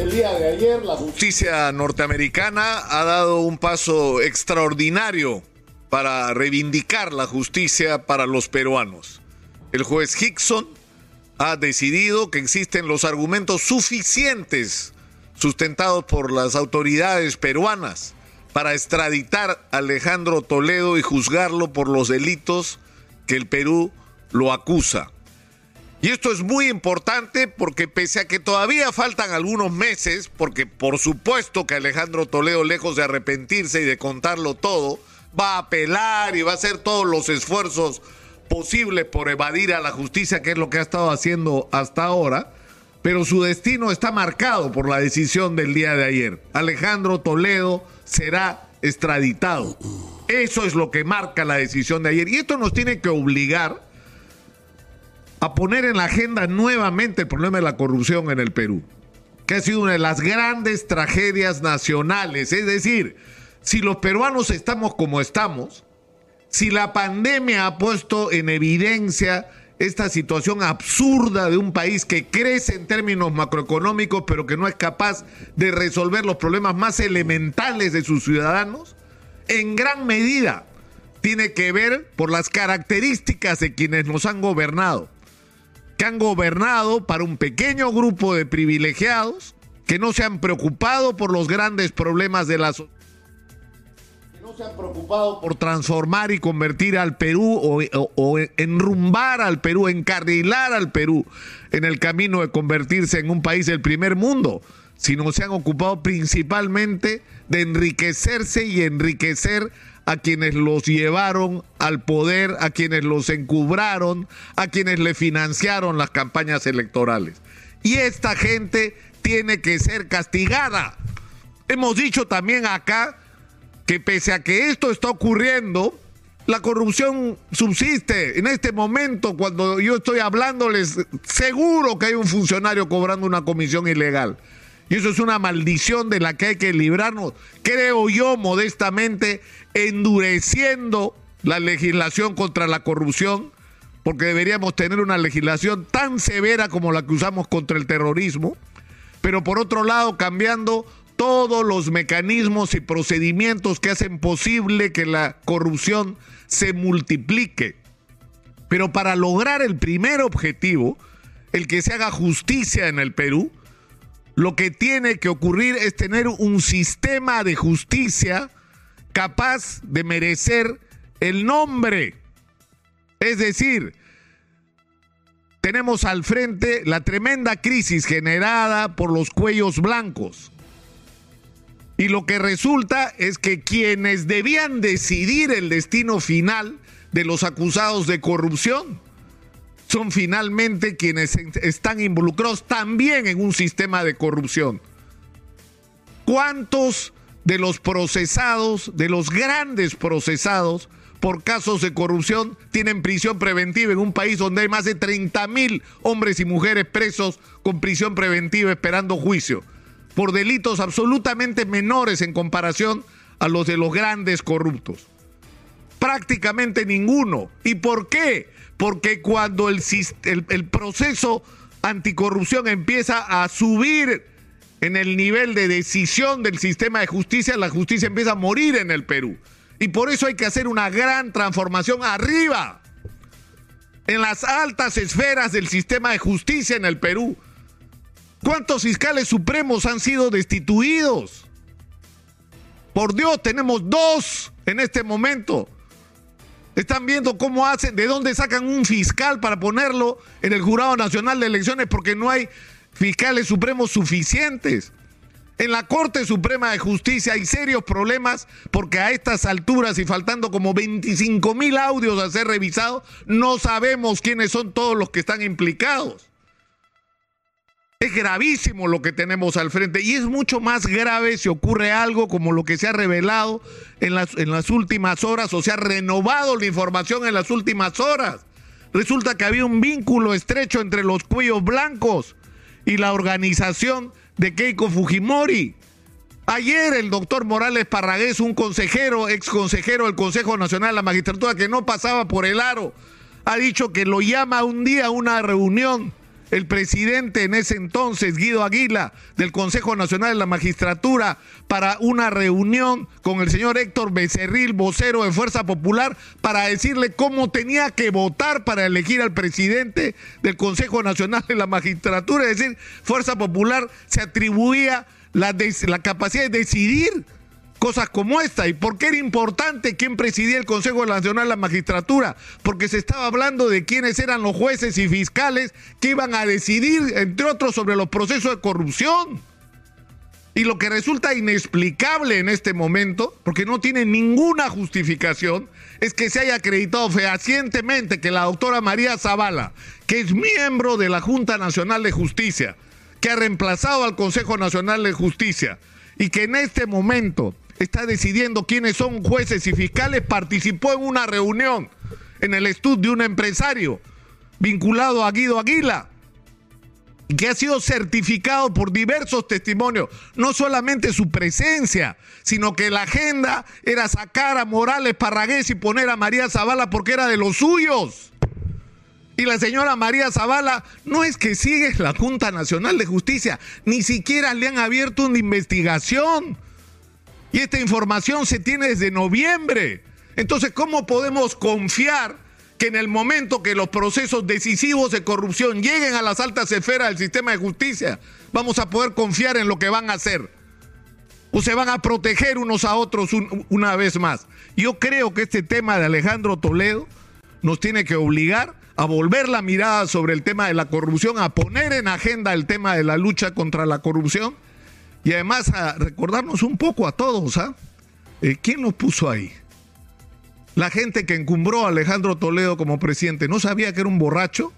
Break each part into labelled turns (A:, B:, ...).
A: El día de ayer la justicia norteamericana ha dado un paso extraordinario para reivindicar la justicia para los peruanos. El juez Hickson ha decidido que existen los argumentos suficientes sustentados por las autoridades peruanas para extraditar a Alejandro Toledo y juzgarlo por los delitos que el Perú lo acusa. Y esto es muy importante porque pese a que todavía faltan algunos meses, porque por supuesto que Alejandro Toledo, lejos de arrepentirse y de contarlo todo, va a apelar y va a hacer todos los esfuerzos posibles por evadir a la justicia, que es lo que ha estado haciendo hasta ahora, pero su destino está marcado por la decisión del día de ayer. Alejandro Toledo será extraditado. Eso es lo que marca la decisión de ayer. Y esto nos tiene que obligar a poner en la agenda nuevamente el problema de la corrupción en el Perú, que ha sido una de las grandes tragedias nacionales. Es decir, si los peruanos estamos como estamos, si la pandemia ha puesto en evidencia esta situación absurda de un país que crece en términos macroeconómicos, pero que no es capaz de resolver los problemas más elementales de sus ciudadanos, en gran medida tiene que ver por las características de quienes nos han gobernado que han gobernado para un pequeño grupo de privilegiados que no se han preocupado por los grandes problemas de la sociedad no se han preocupado por transformar y convertir al Perú o, o, enrumbar al Perú, encarrilar al Perú en el camino de convertirse en un país del primer mundo, sino se han ocupado principalmente de enriquecerse y enriquecer a quienes los llevaron al poder, a quienes los encubraron, a quienes le financiaron las campañas electorales. Y esta gente tiene que ser castigada. Hemos dicho también acá que pese a que esto está ocurriendo, la corrupción subsiste. En este momento, cuando yo estoy hablándoles, seguro que hay un funcionario cobrando una comisión ilegal. Y eso es una maldición de la que hay que librarnos, creo yo modestamente, endureciendo la legislación contra la corrupción, porque deberíamos tener una legislación tan severa como la que usamos contra el terrorismo, pero por otro lado cambiando todos los mecanismos y procedimientos que hacen posible que la corrupción se multiplique. Pero para lograr el primer objetivo, el que se haga justicia en el Perú, lo que tiene que ocurrir es tener un sistema de justicia capaz de merecer el nombre. Es decir, tenemos al frente la tremenda crisis generada por los cuellos blancos. Y lo que resulta es que quienes debían decidir el destino final de los acusados de corrupción son finalmente quienes están involucrados también en un sistema de corrupción. ¿Cuántos de los procesados, de los grandes procesados por casos de corrupción, tienen prisión preventiva en un país donde hay más de 30 mil hombres y mujeres presos con prisión preventiva esperando juicio? por delitos absolutamente menores en comparación a los de los grandes corruptos. Prácticamente ninguno. ¿Y por qué? Porque cuando el, proceso anticorrupción empieza a subir en el nivel de decisión del sistema de justicia, la justicia empieza a morir en el Perú. Y por eso hay que hacer una gran transformación arriba, en las altas esferas del sistema de justicia en el Perú. ¿Cuántos fiscales supremos han sido destituidos? Por Dios, tenemos dos en este momento. Están viendo cómo hacen, de dónde sacan un fiscal para ponerlo en el Jurado Nacional de Elecciones porque no hay fiscales supremos suficientes. En la Corte Suprema de Justicia hay serios problemas porque a estas alturas y faltando como 25 mil audios a ser revisados, no sabemos quiénes son todos los que están implicados. Es gravísimo lo que tenemos al frente y es mucho más grave si ocurre algo como lo que se ha revelado en las, en las últimas horas o se ha renovado la información en las últimas horas. Resulta que había un vínculo estrecho entre los cuellos blancos y la organización de Keiko Fujimori. Ayer el doctor Morales Parragués, un consejero, ex consejero del Consejo Nacional de la Magistratura que no pasaba por el aro, ha dicho que lo llama un día a una reunión el presidente en ese entonces, Guido Aguila, del Consejo Nacional de la Magistratura, para una reunión con el señor Héctor Becerril, vocero de Fuerza Popular, para decirle cómo tenía que votar para elegir al presidente del Consejo Nacional de la Magistratura. Es decir, Fuerza Popular se atribuía la, la capacidad de decidir cosas como esta. ¿Y por qué era importante quién presidía el Consejo Nacional de la Magistratura? Porque se estaba hablando de quiénes eran los jueces y fiscales que iban a decidir, entre otros, sobre los procesos de corrupción. Y lo que resulta inexplicable en este momento, porque no tiene ninguna justificación, es que se haya acreditado fehacientemente que la doctora María Zavala, que es miembro de la Junta Nacional de Justicia, que ha reemplazado al Consejo Nacional de Justicia, y que en este momento está decidiendo quiénes son jueces y fiscales, participó en una reunión en el estudio de un empresario vinculado a Guido Aguila, que ha sido certificado por diversos testimonios, no solamente su presencia, sino que la agenda era sacar a Morales Parragués y poner a María Zavala porque era de los suyos. Y la señora María Zavala no es que sigue la Junta Nacional de Justicia, ni siquiera le han abierto una investigación. Y esta información se tiene desde noviembre. Entonces, ¿cómo podemos confiar que en el momento que los procesos decisivos de corrupción lleguen a las altas esferas del sistema de justicia, vamos a poder confiar en lo que van a hacer? ¿O se van a proteger unos a otros una vez más? Yo creo que este tema de Alejandro Toledo nos tiene que obligar a volver la mirada sobre el tema de la corrupción, a poner en agenda el tema de la lucha contra la corrupción y además a recordarnos un poco a todos, ¿ah? Eh, ¿Quién nos puso ahí? La gente que encumbró a Alejandro Toledo como presidente, ¿no sabía que era un borracho?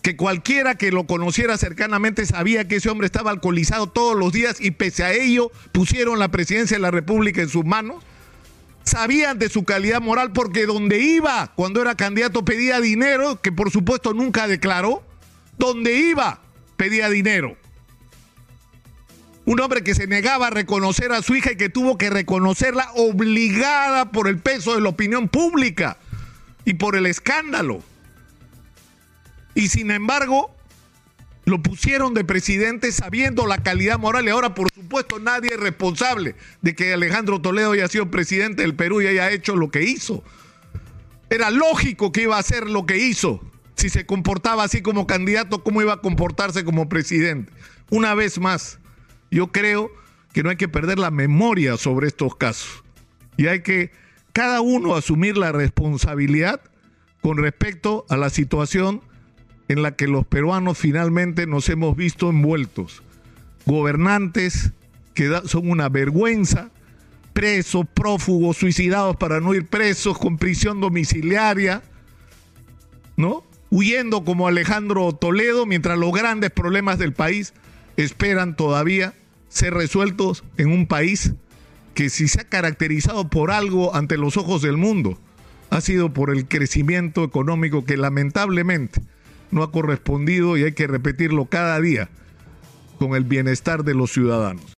A: Que cualquiera que lo conociera cercanamente sabía que ese hombre estaba alcoholizado todos los días y pese a ello pusieron la presidencia de la República en sus manos. Sabían de su calidad moral porque donde iba cuando era candidato pedía dinero, que por supuesto nunca declaró. Donde iba pedía dinero. Un hombre que se negaba a reconocer a su hija y que tuvo que reconocerla obligada por el peso de la opinión pública y por el escándalo. Y sin embargo, lo pusieron de presidente sabiendo la calidad moral y ahora por supuesto nadie es responsable de que Alejandro Toledo haya sido presidente del Perú y haya hecho lo que hizo. Era lógico que iba a hacer lo que hizo. Si se comportaba así como candidato, ¿cómo iba a comportarse como presidente? Una vez más, yo creo que no hay que perder la memoria sobre estos casos y hay que cada uno asumir la responsabilidad con respecto a la situación en la que los peruanos finalmente nos hemos visto envueltos. Gobernantes que son una vergüenza, presos, prófugos, suicidados para no ir presos, con prisión domiciliaria, ¿no? Huyendo como Alejandro Toledo, mientras los grandes problemas del país esperan todavía ser resueltos en un país que si se ha caracterizado por algo ante los ojos del mundo, ha sido por el crecimiento económico que lamentablemente no ha correspondido y hay que repetirlo cada día con el bienestar de los ciudadanos.